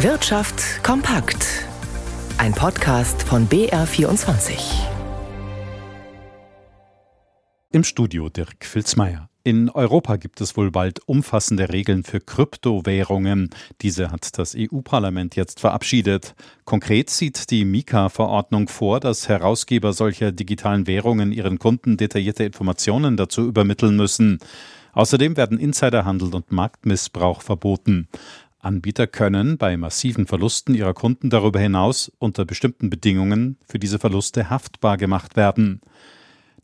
Wirtschaft kompakt. Ein Podcast von BR24. Im Studio Dirk Filzmeier. In Europa gibt es wohl bald umfassende Regeln für Kryptowährungen. Diese hat das EU-Parlament jetzt verabschiedet. Konkret sieht die Mika-Verordnung vor, dass Herausgeber solcher digitalen Währungen ihren Kunden detaillierte Informationen dazu übermitteln müssen. Außerdem werden Insiderhandel und Marktmissbrauch verboten. Anbieter können bei massiven Verlusten ihrer Kunden darüber hinaus unter bestimmten Bedingungen für diese Verluste haftbar gemacht werden.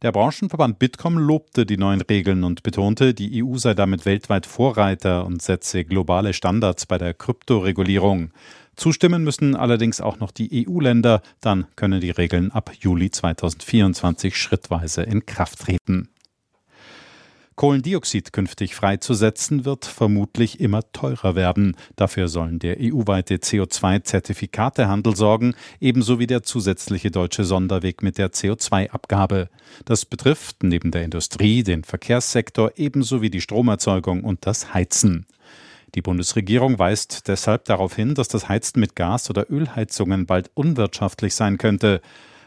Der Branchenverband Bitkom lobte die neuen Regeln und betonte, die EU sei damit weltweit Vorreiter und setze globale Standards bei der Kryptoregulierung. Zustimmen müssen allerdings auch noch die EU-Länder, dann können die Regeln ab Juli 2024 schrittweise in Kraft treten. Kohlendioxid künftig freizusetzen, wird vermutlich immer teurer werden. Dafür sollen der EU-weite CO2-Zertifikatehandel sorgen, ebenso wie der zusätzliche deutsche Sonderweg mit der CO2-Abgabe. Das betrifft neben der Industrie den Verkehrssektor ebenso wie die Stromerzeugung und das Heizen. Die Bundesregierung weist deshalb darauf hin, dass das Heizen mit Gas- oder Ölheizungen bald unwirtschaftlich sein könnte.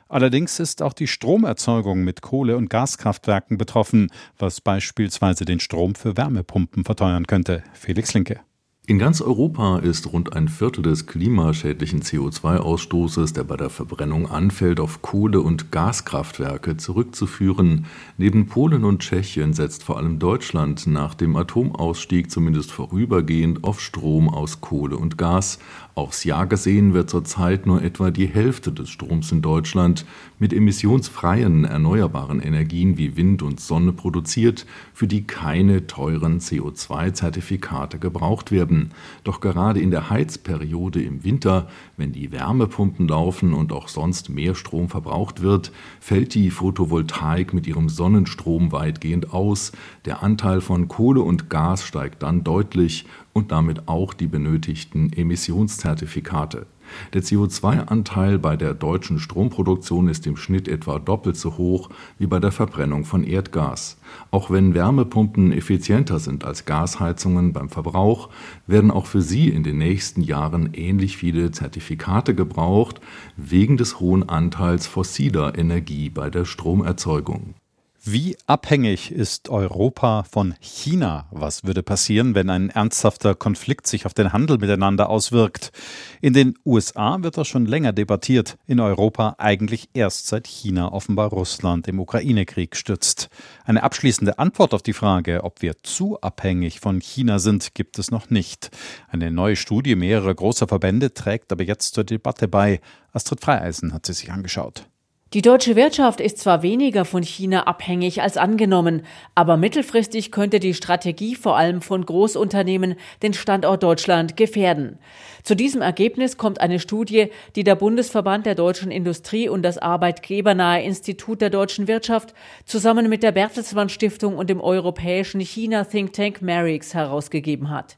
Allerdings ist auch die Stromerzeugung mit Kohle- und Gaskraftwerken betroffen, was beispielsweise den Strom für Wärmepumpen verteuern könnte. Felix Linke. In ganz Europa ist rund ein Viertel des klimaschädlichen CO2-Ausstoßes, der bei der Verbrennung anfällt, auf Kohle- und Gaskraftwerke zurückzuführen. Neben Polen und Tschechien setzt vor allem Deutschland nach dem Atomausstieg zumindest vorübergehend auf Strom aus Kohle und Gas. Aufs Jahr gesehen wird zurzeit nur etwa die Hälfte des Stroms in Deutschland mit emissionsfreien erneuerbaren Energien wie Wind und Sonne produziert, für die keine teuren CO2-Zertifikate gebraucht werden. Doch gerade in der Heizperiode im Winter, wenn die Wärmepumpen laufen und auch sonst mehr Strom verbraucht wird, fällt die Photovoltaik mit ihrem Sonnenstrom weitgehend aus. Der Anteil von Kohle und Gas steigt dann deutlich und damit auch die benötigten Emissionszertifikate. Der CO2-Anteil bei der deutschen Stromproduktion ist im Schnitt etwa doppelt so hoch wie bei der Verbrennung von Erdgas. Auch wenn Wärmepumpen effizienter sind als Gasheizungen beim Verbrauch, werden auch für sie in den nächsten Jahren ähnlich viele Zertifikate gebraucht, wegen des hohen Anteils fossiler Energie bei der Stromerzeugung. Wie abhängig ist Europa von China? Was würde passieren, wenn ein ernsthafter Konflikt sich auf den Handel miteinander auswirkt? In den USA wird das schon länger debattiert, in Europa eigentlich erst seit China offenbar Russland im Ukraine-Krieg stützt. Eine abschließende Antwort auf die Frage, ob wir zu abhängig von China sind, gibt es noch nicht. Eine neue Studie mehrerer großer Verbände trägt aber jetzt zur Debatte bei. Astrid Freieisen hat sie sich angeschaut. Die deutsche Wirtschaft ist zwar weniger von China abhängig als angenommen, aber mittelfristig könnte die Strategie vor allem von Großunternehmen den Standort Deutschland gefährden. Zu diesem Ergebnis kommt eine Studie, die der Bundesverband der deutschen Industrie und das Arbeitgebernahe Institut der deutschen Wirtschaft zusammen mit der Bertelsmann Stiftung und dem europäischen China Think Tank Merix herausgegeben hat.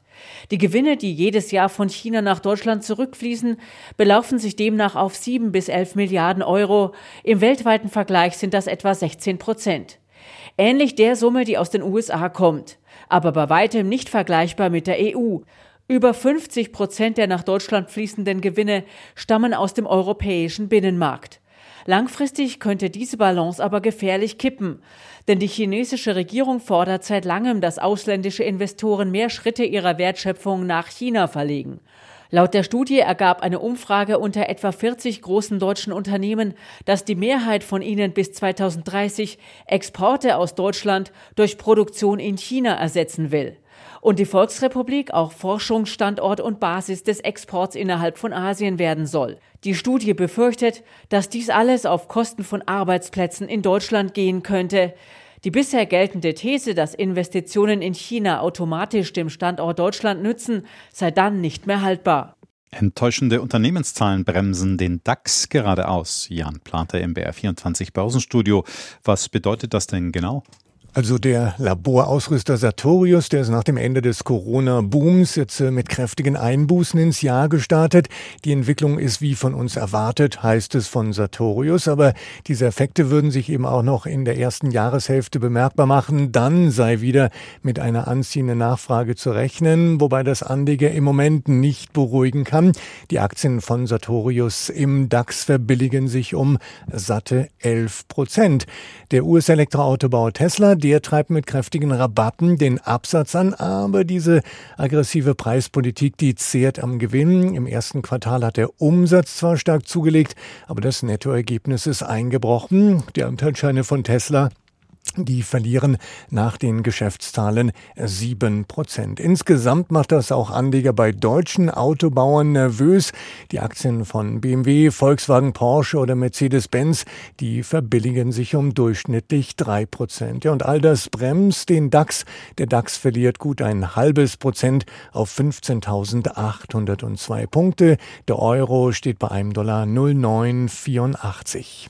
Die Gewinne, die jedes Jahr von China nach Deutschland zurückfließen, belaufen sich demnach auf sieben bis elf Milliarden Euro. Im weltweiten Vergleich sind das etwa 16 Prozent. Ähnlich der Summe, die aus den USA kommt, aber bei weitem nicht vergleichbar mit der EU. Über 50 Prozent der nach Deutschland fließenden Gewinne stammen aus dem europäischen Binnenmarkt. Langfristig könnte diese Balance aber gefährlich kippen, denn die chinesische Regierung fordert seit langem, dass ausländische Investoren mehr Schritte ihrer Wertschöpfung nach China verlegen. Laut der Studie ergab eine Umfrage unter etwa 40 großen deutschen Unternehmen, dass die Mehrheit von ihnen bis 2030 Exporte aus Deutschland durch Produktion in China ersetzen will und die Volksrepublik auch Forschungsstandort und Basis des Exports innerhalb von Asien werden soll. Die Studie befürchtet, dass dies alles auf Kosten von Arbeitsplätzen in Deutschland gehen könnte. Die bisher geltende These, dass Investitionen in China automatisch dem Standort Deutschland nützen, sei dann nicht mehr haltbar. Enttäuschende Unternehmenszahlen bremsen den DAX geradeaus. Jan Planter im BR24 Börsenstudio. Was bedeutet das denn genau? Also der Laborausrüster Sartorius, der ist nach dem Ende des Corona-Booms jetzt äh, mit kräftigen Einbußen ins Jahr gestartet. Die Entwicklung ist wie von uns erwartet, heißt es von Sartorius. Aber diese Effekte würden sich eben auch noch in der ersten Jahreshälfte bemerkbar machen. Dann sei wieder mit einer anziehenden Nachfrage zu rechnen, wobei das Anleger im Moment nicht beruhigen kann. Die Aktien von Sartorius im DAX verbilligen sich um satte 11 Prozent. Der US-Elektroautobauer Tesla, der treibt mit kräftigen Rabatten den Absatz an, aber diese aggressive Preispolitik, die zehrt am Gewinn. Im ersten Quartal hat der Umsatz zwar stark zugelegt, aber das Nettoergebnis ist eingebrochen. Die Anteilsscheine von Tesla die verlieren nach den Geschäftszahlen sieben Prozent. Insgesamt macht das auch Anleger bei deutschen Autobauern nervös. Die Aktien von BMW, Volkswagen, Porsche oder Mercedes-Benz, die verbilligen sich um durchschnittlich drei Prozent. Ja, und all das bremst den DAX. Der DAX verliert gut ein halbes Prozent auf 15.802 Punkte. Der Euro steht bei einem Dollar 0,984.